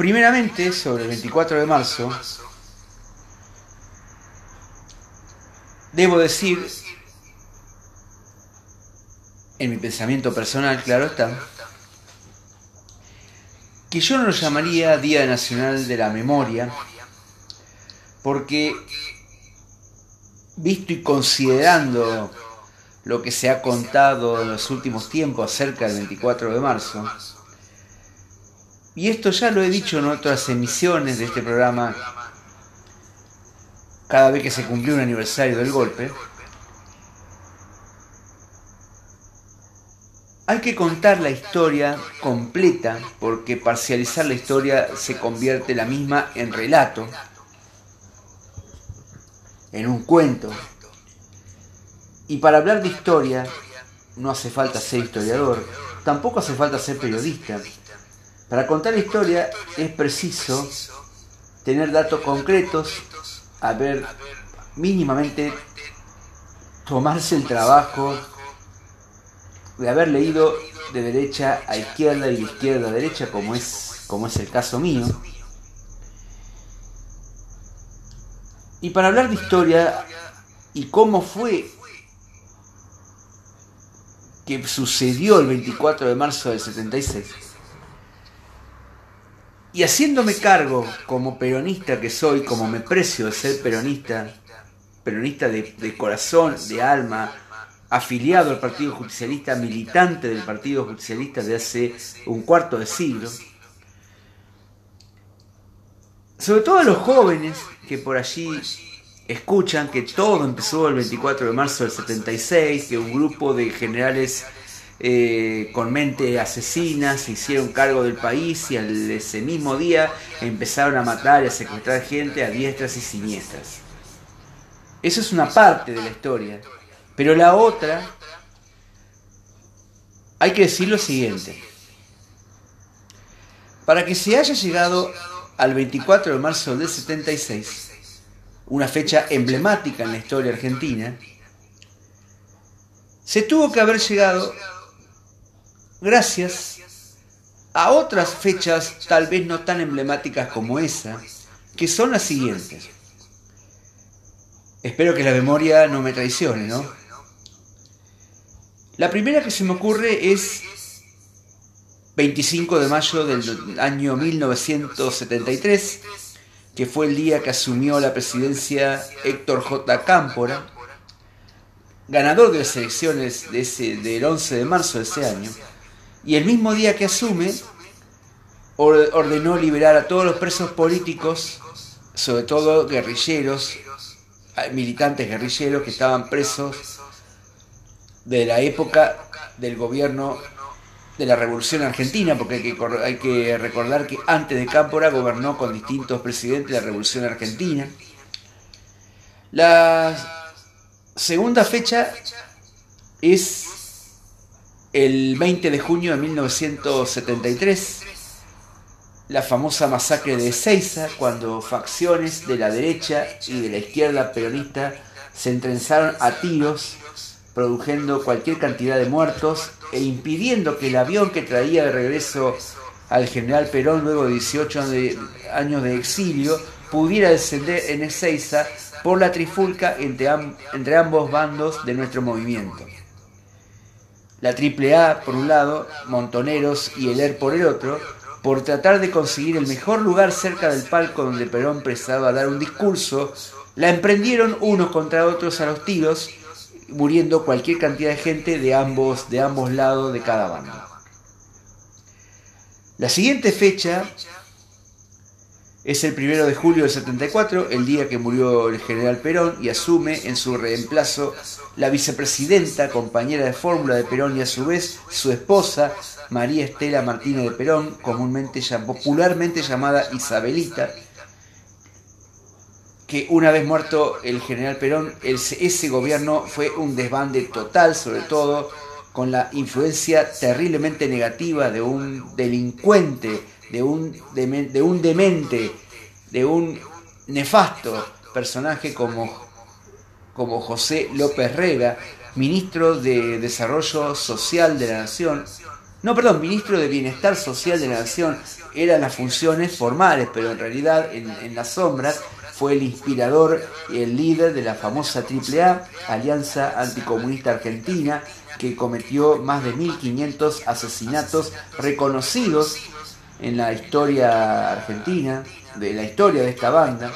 Primeramente, sobre el 24 de marzo, debo decir, en mi pensamiento personal, claro está, que yo no lo llamaría Día Nacional de la Memoria, porque visto y considerando lo que se ha contado en los últimos tiempos acerca del 24 de marzo, y esto ya lo he dicho en otras emisiones de este programa, cada vez que se cumplió un aniversario del golpe, hay que contar la historia completa porque parcializar la historia se convierte la misma en relato, en un cuento. Y para hablar de historia no hace falta ser historiador, tampoco hace falta ser periodista. Para contar la historia es preciso tener datos concretos, haber mínimamente tomarse el trabajo de haber leído de derecha a izquierda y de izquierda a derecha, como es, como es el caso mío. Y para hablar de historia y cómo fue que sucedió el 24 de marzo del 76, y haciéndome cargo como peronista que soy, como me precio de ser peronista, peronista de, de corazón, de alma, afiliado al Partido Justicialista, militante del Partido Justicialista de hace un cuarto de siglo. Sobre todo a los jóvenes que por allí escuchan que todo empezó el 24 de marzo del 76, que un grupo de generales eh, con mente asesina se hicieron cargo del país y al, ese mismo día empezaron a matar y a secuestrar gente a diestras y siniestras. Eso es una parte de la historia. Pero la otra, hay que decir lo siguiente. Para que se haya llegado al 24 de marzo del 76, una fecha emblemática en la historia argentina, se tuvo que haber llegado gracias a otras fechas tal vez no tan emblemáticas como esa, que son las siguientes. Espero que la memoria no me traicione, ¿no? La primera que se me ocurre es 25 de mayo del año 1973, que fue el día que asumió la presidencia Héctor J. Cámpora, ganador de las elecciones del 11 de marzo de ese año, y el mismo día que asume ordenó liberar a todos los presos políticos, sobre todo guerrilleros, militantes guerrilleros que estaban presos de la época del gobierno de la Revolución Argentina, porque hay que, recordar que antes de Cámpora gobernó con distintos presidentes de la Revolución Argentina. La segunda fecha es el 20 de junio de 1973, la famosa masacre de Ezeiza, cuando facciones de la derecha y de la izquierda peronista se entrenzaron a tiros produciendo cualquier cantidad de muertos e impidiendo que el avión que traía de regreso al general Perón luego de 18 años de exilio pudiera descender en Ezeiza por la trifulca entre, entre ambos bandos de nuestro movimiento. La AAA por un lado, Montoneros y el ER por el otro, por tratar de conseguir el mejor lugar cerca del palco donde Perón a dar un discurso, la emprendieron unos contra otros a los tiros muriendo cualquier cantidad de gente de ambos, de ambos lados de cada bando. La siguiente fecha es el primero de julio del 74, el día que murió el general Perón y asume en su reemplazo la vicepresidenta, compañera de fórmula de Perón y a su vez su esposa, María Estela Martínez de Perón, comúnmente popularmente llamada Isabelita, que una vez muerto el general Perón, ese gobierno fue un desbande total, sobre todo con la influencia terriblemente negativa de un delincuente, de un, de un demente, de un nefasto personaje como, como José López Rega, ministro de Desarrollo Social de la Nación, no, perdón, ministro de Bienestar Social de la Nación, eran las funciones formales, pero en realidad en, las sombras fue el inspirador y el líder de la famosa AAA, Alianza Anticomunista Argentina, que cometió más de 1.500 asesinatos reconocidos en la historia argentina, de la historia de esta banda.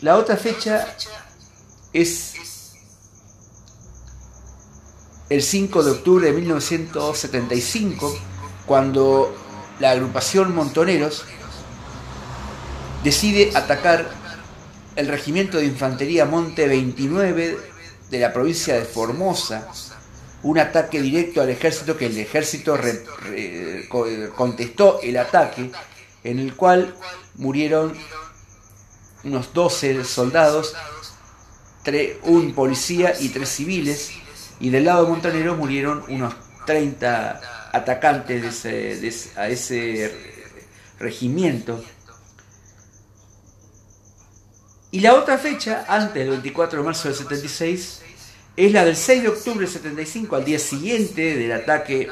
La otra fecha es el 5 de octubre de 1975, cuando la agrupación Montoneros decide atacar el regimiento de infantería Monte 29 de la provincia de Formosa, un ataque directo al ejército que el ejército contestó el ataque, en el cual murieron unos 12 soldados, un policía y tres civiles, y del lado de Montoneros murieron unos 30 atacantes a ese regimiento. Y la otra fecha, antes del 24 de marzo del 76, es la del 6 de octubre del 75, al día siguiente del ataque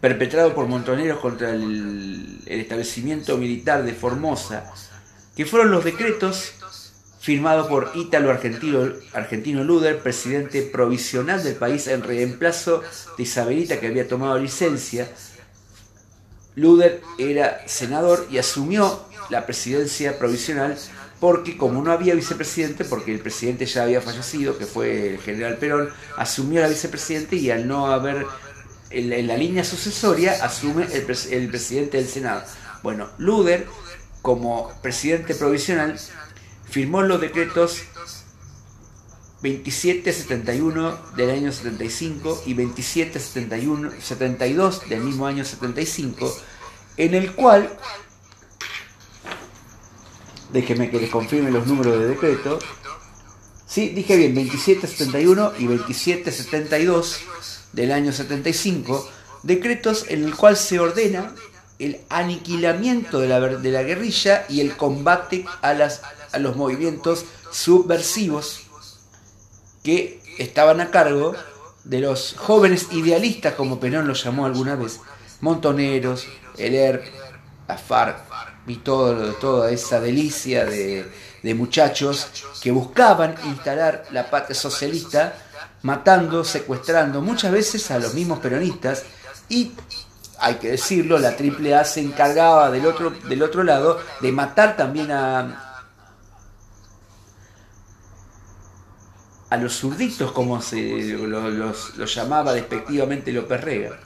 perpetrado por Montoneros contra el, establecimiento militar de Formosa, que fueron los decretos firmado por Ítalo Argentino, Argentino Luder, presidente provisional del país en reemplazo de Isabelita que había tomado licencia. Luder era senador y asumió la presidencia provisional porque como no había vicepresidente, porque el presidente ya había fallecido, que fue el general Perón, asumió la vicepresidente y al no haber en la, línea sucesoria asume el, presidente del Senado. Bueno, Luder como presidente provisional firmó los decretos 2771 del año 75 y 2771 72 del mismo año 75, en el cual, déjeme que les confirme los números de decreto, sí, dije bien, 2771 y 2772 del año 75, decretos en el cual se ordena el aniquilamiento de la, de la guerrilla y el combate a las a los movimientos subversivos que estaban a cargo de los jóvenes idealistas, como Perón los llamó alguna vez, Montoneros, el ERP, la y todo, toda esa delicia de, de muchachos que buscaban instalar la patria socialista, matando, secuestrando muchas veces a los mismos peronistas y hay que decirlo, la AAA se encargaba del otro, del otro lado de matar también a, a los zurditos, como se los, llamaba despectivamente López Rega.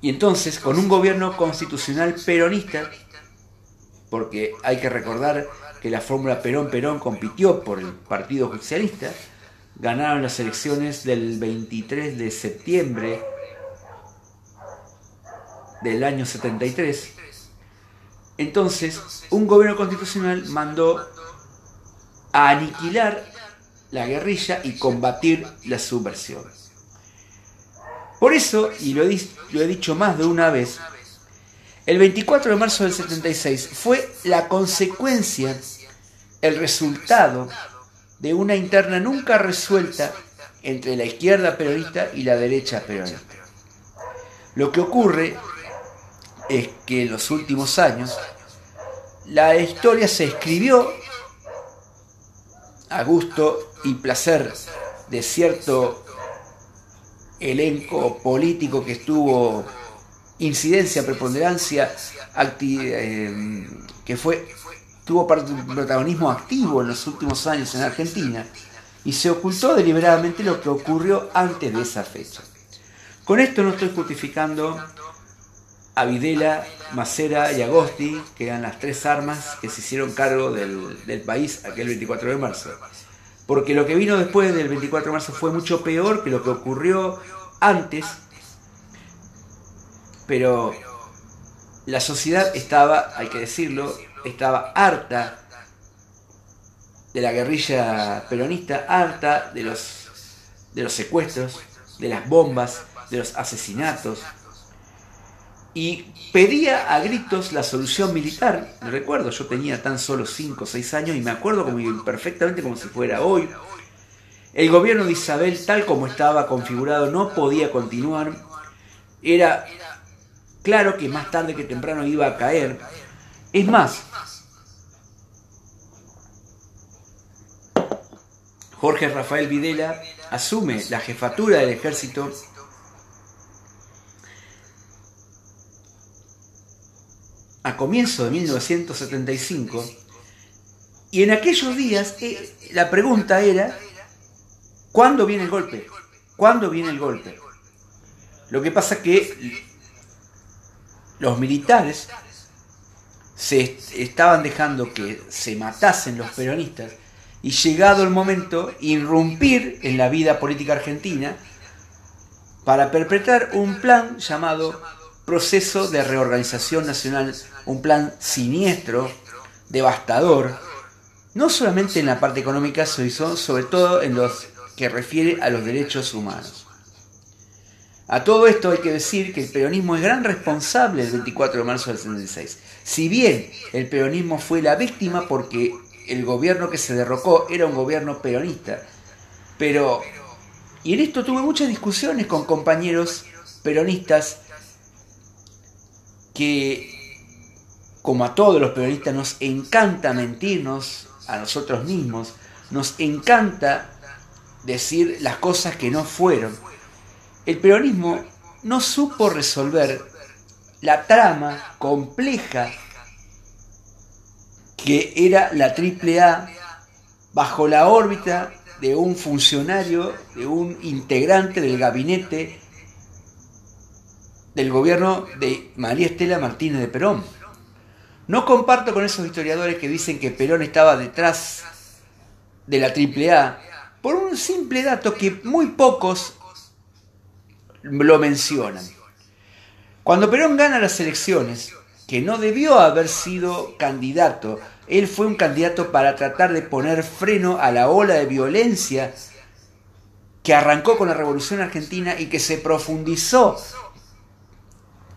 Y entonces, con un gobierno constitucional peronista, porque hay que recordar que la fórmula Perón-Perón compitió por el Partido Socialista, ganaron las elecciones del 23 de septiembre del año 73. Entonces, un gobierno constitucional mandó a aniquilar la guerrilla y combatir la subversión. Por eso, y lo he, dicho más de una vez, el 24 de marzo del 76 fue la consecuencia, el resultado de una interna nunca resuelta entre la izquierda peronista y la derecha peronista. Lo que ocurre es que en los últimos años la historia se escribió a gusto y placer de cierto elenco político que estuvo incidencia, preponderancia, eh, que fue tuvo protagonismo activo en los últimos años en Argentina y se ocultó deliberadamente lo que ocurrió antes de esa fecha. Con esto no estoy justificando a Videla, Macera y Agosti, que eran las tres armas que se hicieron cargo del, del país aquel 24 de marzo. Porque lo que vino después del 24 de marzo fue mucho peor que lo que ocurrió antes, pero la sociedad estaba, hay que decirlo, estaba harta de la guerrilla peronista, harta de los, de los secuestros, de las bombas, de los asesinatos, y pedía a gritos la solución militar. Recuerdo, yo tenía tan solo 5 o 6 años y me acuerdo perfectamente como si fuera hoy. El gobierno de Isabel, tal como estaba configurado, no podía continuar. Era claro que más tarde que temprano iba a caer. Es más, Jorge Rafael Videla asume la jefatura del ejército a comienzo de 1975 y en aquellos días eh, la pregunta era ¿cuándo viene el golpe? ¿Cuándo viene el golpe? Lo que pasa que los militares se estaban dejando que se matasen los peronistas y llegado el momento irrumpir en la vida política argentina para perpetrar un plan llamado proceso de reorganización nacional, un plan siniestro, devastador, no solamente en la parte económica, sino sobre todo en los que refiere a los derechos humanos. A todo esto hay que decir que el peronismo es gran responsable del 24 de marzo del 76. Si bien el peronismo fue la víctima porque el gobierno que se derrocó era un gobierno peronista. Pero, y en esto tuve muchas discusiones con compañeros peronistas que, como a todos los peronistas, nos encanta mentirnos a nosotros mismos, nos encanta decir las cosas que no fueron. El peronismo no supo resolver la trama compleja que era la AAA bajo la órbita de un funcionario, de un integrante del gabinete del gobierno de María Estela Martínez de Perón. No comparto con esos historiadores que dicen que Perón estaba detrás de la AAA por un simple dato que muy pocos lo mencionan. Cuando Perón gana las elecciones, que no debió haber sido candidato. Él fue un candidato para tratar de poner freno a la ola de violencia que arrancó con la Revolución Argentina y que se profundizó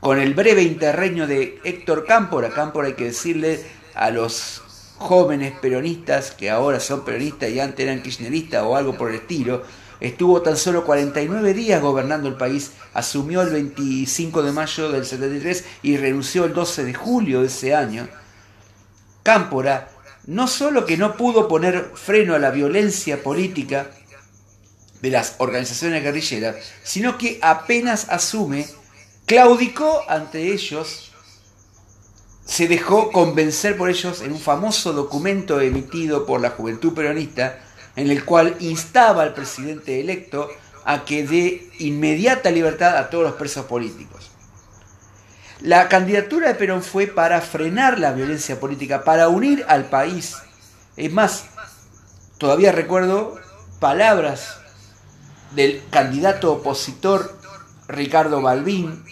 con el breve interreño de Héctor Cámpora. Cámpora hay que decirle a los jóvenes peronistas que ahora son peronistas y antes eran kirchneristas o algo por el estilo, Estuvo tan solo 49 días gobernando el país, asumió el 25 de mayo del 73 y renunció el 12 de julio de ese año. Cámpora no solo que no pudo poner freno a la violencia política de las organizaciones guerrilleras, sino que apenas asume, claudicó ante ellos, se dejó convencer por ellos en un famoso documento emitido por la Juventud Peronista, en el cual instaba al presidente electo a que dé inmediata libertad a todos los presos políticos. La candidatura de Perón fue para frenar la violencia política, para unir al país. Es más, todavía recuerdo palabras del candidato opositor Ricardo Balbín,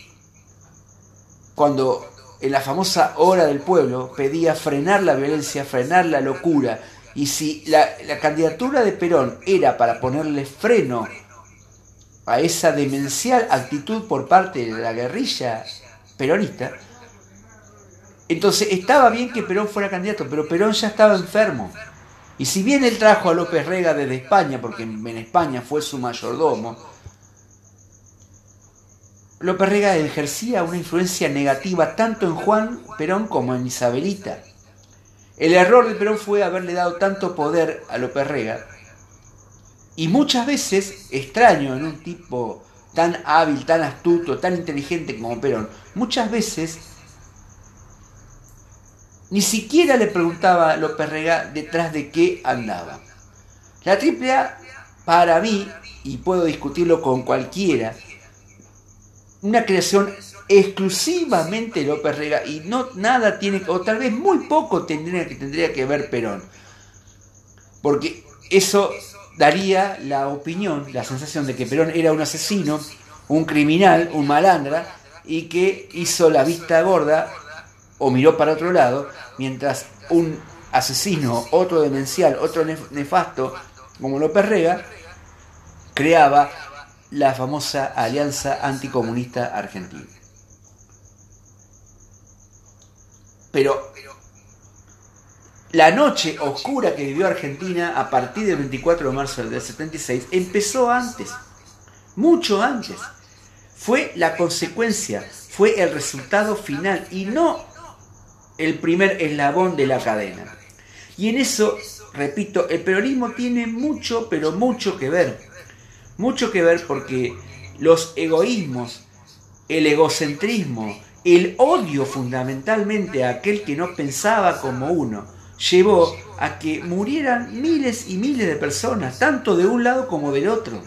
cuando en la famosa hora del pueblo pedía frenar la violencia, frenar la locura, y si la, candidatura de Perón era para ponerle freno a esa demencial actitud por parte de la guerrilla peronista, entonces estaba bien que Perón fuera candidato, pero Perón ya estaba enfermo. Y si bien él trajo a López Rega desde España, porque en España fue su mayordomo, López Rega ejercía una influencia negativa tanto en Juan Perón como en Isabelita. El error de Perón fue haberle dado tanto poder a López Rega. Y muchas veces, extraño en un tipo tan hábil, tan astuto, tan inteligente como Perón, muchas veces ni siquiera le preguntaba a López Rega detrás de qué andaba. La AAA, para mí, y puedo discutirlo con cualquiera, una creación exclusivamente López Rega y no nada tiene, o tal vez muy poco tendría que, tendría que ver Perón. Porque eso daría la opinión, la sensación de que Perón era un asesino, un criminal, un malandra, y que hizo la vista gorda o miró para otro lado, mientras un asesino, otro demencial, otro nefasto, como López Rega, creaba la famosa Alianza Anticomunista Argentina. Pero la noche oscura que vivió Argentina a partir del 24 de marzo del 76 empezó antes, mucho antes. Fue la consecuencia, fue el resultado final y no el primer eslabón de la cadena. Y en eso, repito, el peronismo tiene mucho, pero mucho que ver. Mucho que ver porque los egoísmos, el egocentrismo, el odio fundamentalmente a aquel que no pensaba como uno, llevó a que murieran miles y miles de personas, tanto de un lado como del otro.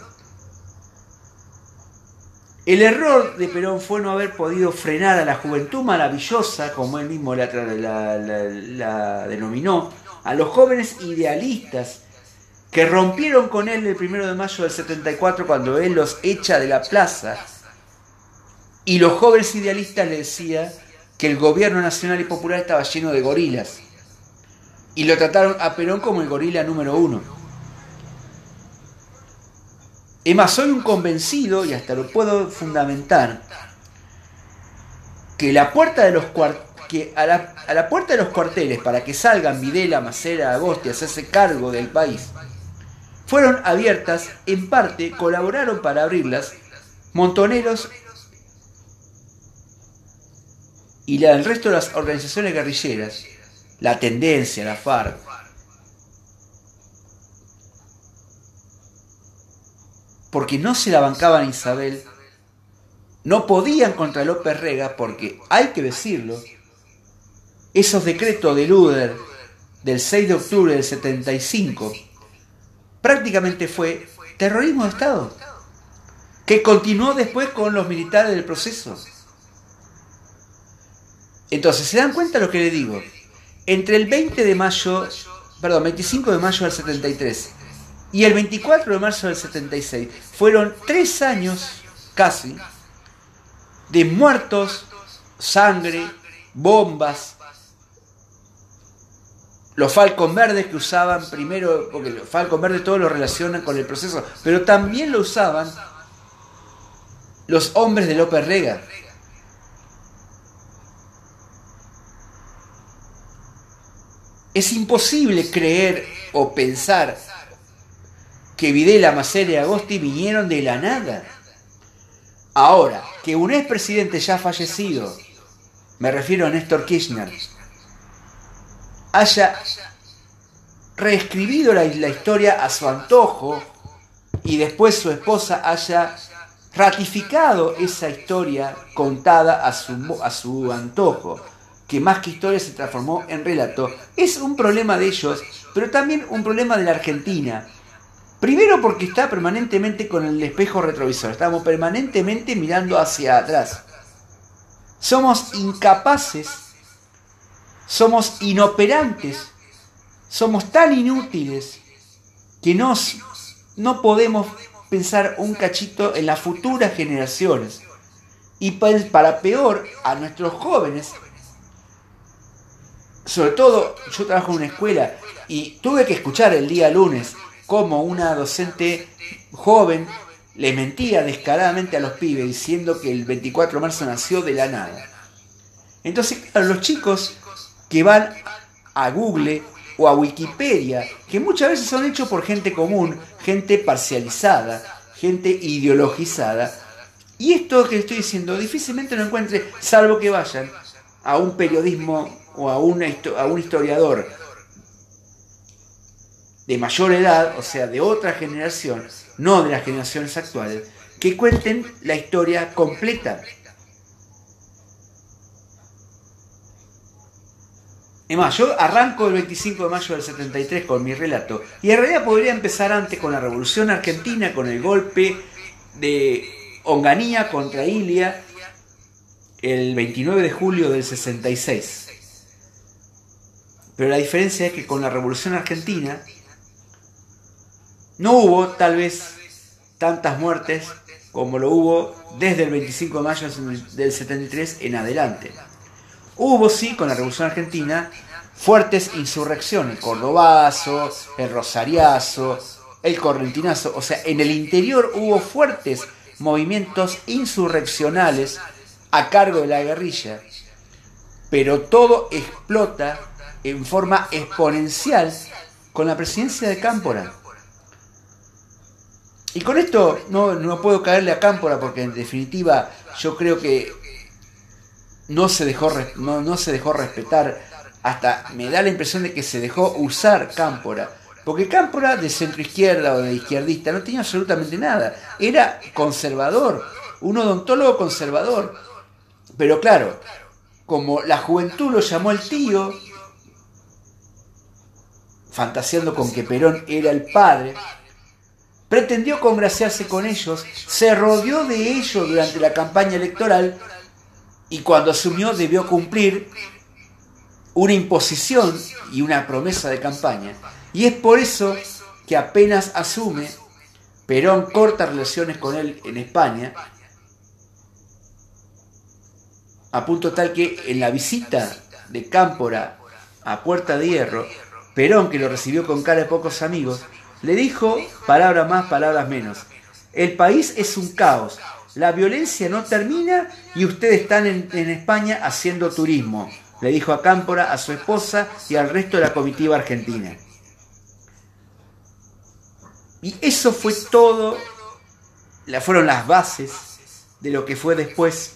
El error de Perón fue no haber podido frenar a la juventud maravillosa, como él mismo la, denominó, a los jóvenes idealistas que rompieron con él el primero de mayo del 74 cuando él los echa de la plaza y los jóvenes idealistas le decían que el gobierno nacional y popular estaba lleno de gorilas y lo trataron a Perón como el gorila número uno. Es más, soy un convencido, y hasta lo puedo fundamentar, que, la puerta de los que a, la, puerta de los cuarteles para que salgan Videla, Macera, Agosti a hacerse cargo del país, fueron abiertas, en parte colaboraron para abrirlas montoneros y el resto de las organizaciones guerrilleras la tendencia, la FARC. Porque no se la bancaban Isabel, no podían contra López Rega, porque hay que decirlo, esos decretos de Luder del 6 de octubre del 75 prácticamente fue terrorismo de Estado, que continuó después con los militares del proceso. Entonces, ¿se dan cuenta lo que le digo? entre el 20 de mayo, perdón, 25 de mayo del 73 y el 24 de marzo del 76, fueron tres años casi de muertos, sangre, bombas, los Falcon Verdes que usaban primero, porque los Falcon Verdes todos lo relacionan con el proceso, pero también lo usaban los hombres de López Rega. Es imposible creer o pensar que Videla, Macera y Agosti vinieron de la nada. Ahora, que un expresidente ya fallecido, me refiero a Néstor Kirchner, haya reescribido la, historia a su antojo y después su esposa haya ratificado esa historia contada a su, a su antojo que más que historia se transformó en relato, es un problema de ellos, pero también un problema de la Argentina. Primero porque está permanentemente con el espejo retrovisor, estamos permanentemente mirando hacia atrás. Somos incapaces, somos inoperantes, somos tan inútiles que nos, no podemos pensar un cachito en las futuras generaciones. Y para peor, a nuestros jóvenes sobre todo yo trabajo en una escuela y tuve que escuchar el día lunes como una docente joven le mentía descaradamente a los pibes diciendo que el 24 de marzo nació de la nada. Entonces, claro, los chicos que van a Google o a Wikipedia, que muchas veces son hechos por gente común, gente parcializada, gente ideologizada, y esto que estoy diciendo difícilmente lo encuentre, salvo que vayan a un periodismo o a, un historiador de mayor edad, o sea, de otra generación, no de las generaciones actuales, que cuenten la historia completa. Es más, yo arranco el 25 de mayo del 73 con mi relato, y en realidad podría empezar antes con la Revolución Argentina, con el golpe de Onganía contra Ilia, el 29 de julio del 66. Pero la diferencia es que con la Revolución Argentina no hubo tal vez tantas muertes como lo hubo desde el 25 de mayo del 73 en adelante. Hubo sí con la Revolución Argentina fuertes insurrecciones, el Cordobazo, el Rosariazo, el Correntinazo, o sea, en el interior hubo fuertes movimientos insurreccionales a cargo de la guerrilla, pero todo explota en forma exponencial con la presidencia de Cámpora. Y con esto no, no puedo caerle a Cámpora porque en definitiva yo creo que no se dejó, no, no se dejó respetar, hasta me da la impresión de que se dejó usar Cámpora. Porque Cámpora de centro izquierda o de izquierdista no tenía absolutamente nada. Era conservador, un odontólogo conservador. Pero claro, como la juventud lo llamó el tío, fantaseando con que Perón era el padre, pretendió congraciarse con ellos, se rodeó de ellos durante la campaña electoral y cuando asumió debió cumplir una imposición y una promesa de campaña. Y es por eso que apenas asume, Perón corta relaciones con él en España, a punto tal que en la visita de Cámpora a Puerta de Hierro, Perón, que lo recibió con cara de pocos amigos, le dijo palabras más, palabras menos. El país es un caos, la violencia no termina y ustedes están en, España haciendo turismo, le dijo a Cámpora, a su esposa y al resto de la comitiva argentina. Y eso fue todo, fueron las bases de lo que fue después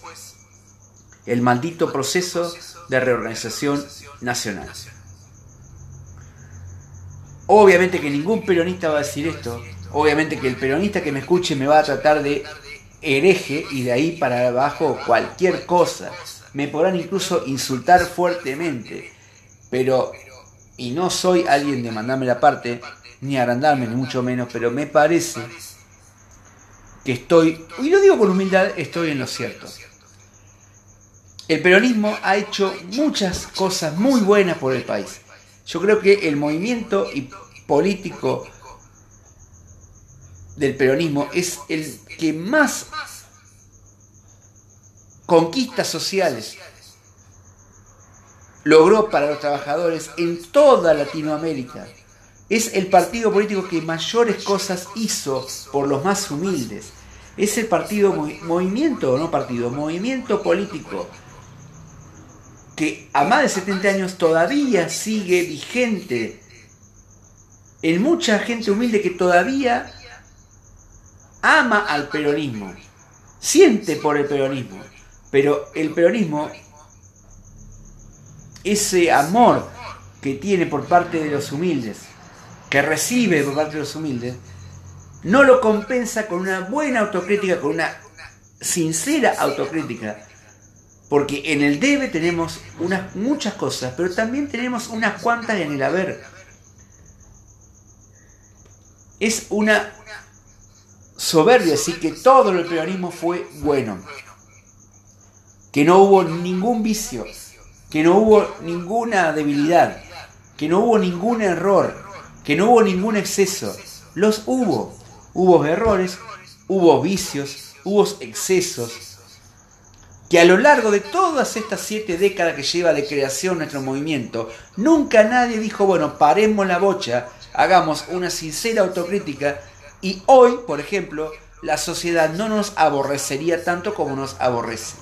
el maldito proceso de reorganización nacional. Obviamente que ningún peronista va a decir esto, obviamente que el peronista que me escuche me va a tratar de hereje y de ahí para abajo cualquier cosa. Me podrán incluso insultar fuertemente, pero, y no soy alguien de mandarme la parte, ni agrandarme, ni mucho menos, pero me parece que estoy, y lo digo con humildad, estoy en lo cierto. El peronismo ha hecho muchas cosas muy buenas por el país. Yo creo que el movimiento político del peronismo es el que más conquistas sociales logró para los trabajadores en toda Latinoamérica. Es el partido político que mayores cosas hizo por los más humildes. Es el partido, movimiento, no partido, movimiento político que a más de 70 años todavía sigue vigente en mucha gente humilde que todavía ama al peronismo, siente por el peronismo, pero el peronismo, ese amor que tiene por parte de los humildes, que recibe por parte de los humildes, no lo compensa con una buena autocrítica, con una sincera autocrítica. Porque en el debe tenemos unas, muchas cosas, pero también tenemos unas cuantas en el haber. Es una soberbia decir que todo el peronismo fue bueno, que no hubo ningún vicio, que no hubo ninguna debilidad, que no hubo ningún error, que no hubo ningún exceso. Los hubo. Hubo errores, hubo vicios, hubo excesos, que a lo largo de todas estas siete décadas que lleva de creación nuestro movimiento, nunca nadie dijo, bueno, paremos la bocha, hagamos una sincera autocrítica y hoy, por ejemplo, la sociedad no nos aborrecería tanto como nos aborrece.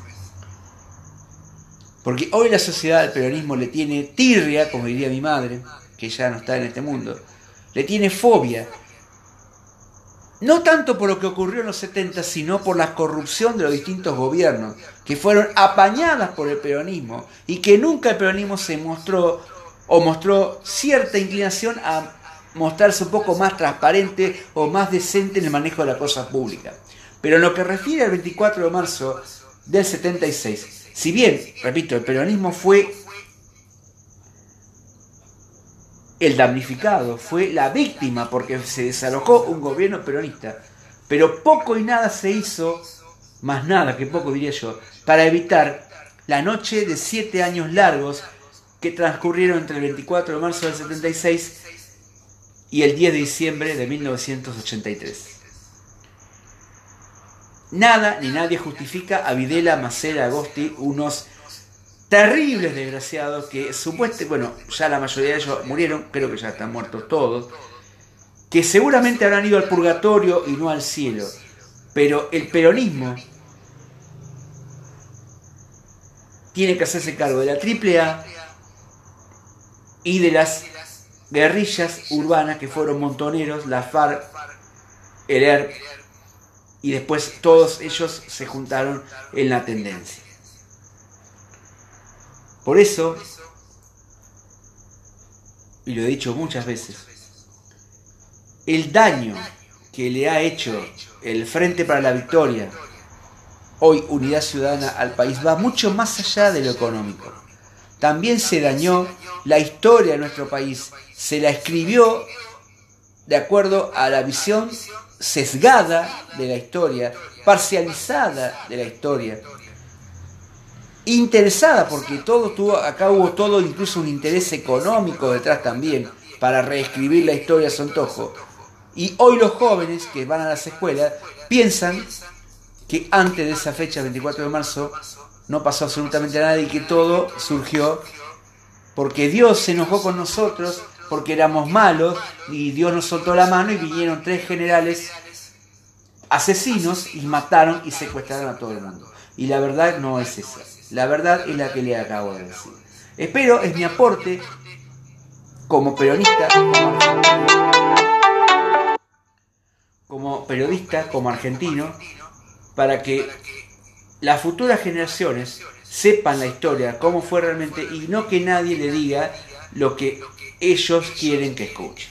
Porque hoy la sociedad al peronismo le tiene tirria, como diría mi madre, que ya no está en este mundo, le tiene fobia. No tanto por lo que ocurrió en los 70, sino por la corrupción de los distintos gobiernos, que fueron apañadas por el peronismo y que nunca el peronismo se mostró o mostró cierta inclinación a mostrarse un poco más transparente o más decente en el manejo de la cosa pública. Pero en lo que refiere al 24 de marzo del 76, si bien, repito, el peronismo fue el damnificado, fue la víctima porque se desalojó un gobierno peronista, pero poco y nada se hizo, más nada que poco diría yo, para evitar la noche de siete años largos que transcurrieron entre el 24 de marzo del 76 y el 10 de diciembre de 1983. Nada ni nadie justifica a Videla, Macera, Agosti, unos terribles desgraciados que supuestamente, bueno, ya la mayoría de ellos murieron, creo que ya están muertos todos, que seguramente habrán ido al purgatorio y no al cielo. Pero el peronismo tiene que hacerse cargo de la AAA, y de las guerrillas urbanas que fueron montoneros, la FARC, el ERP, y después todos ellos se juntaron en la tendencia. Por eso, y lo he dicho muchas veces, el daño que le ha hecho el Frente para la Victoria, hoy Unidad Ciudadana al país, va mucho más allá de lo económico. También se dañó la historia de nuestro país, se la escribió de acuerdo a la visión sesgada de la historia, parcializada de la historia, interesada porque todo tuvo, acá hubo todo, incluso un interés económico detrás también, para reescribir la historia a su antojo. Y hoy los jóvenes que van a las escuelas piensan que antes de esa fecha, 24 de marzo, no pasó absolutamente nada y que todo surgió porque Dios se enojó con nosotros porque éramos malos y Dios nos soltó la mano y vinieron tres generales asesinos y mataron y secuestraron a todo el mundo. Y la verdad no es esa. La verdad es la que le acabo de decir. Espero, es mi aporte como peronista, como, periodista, como argentino, para que las futuras generaciones sepan la historia, cómo fue realmente, y no que nadie le diga lo que ellos quieren que escuche.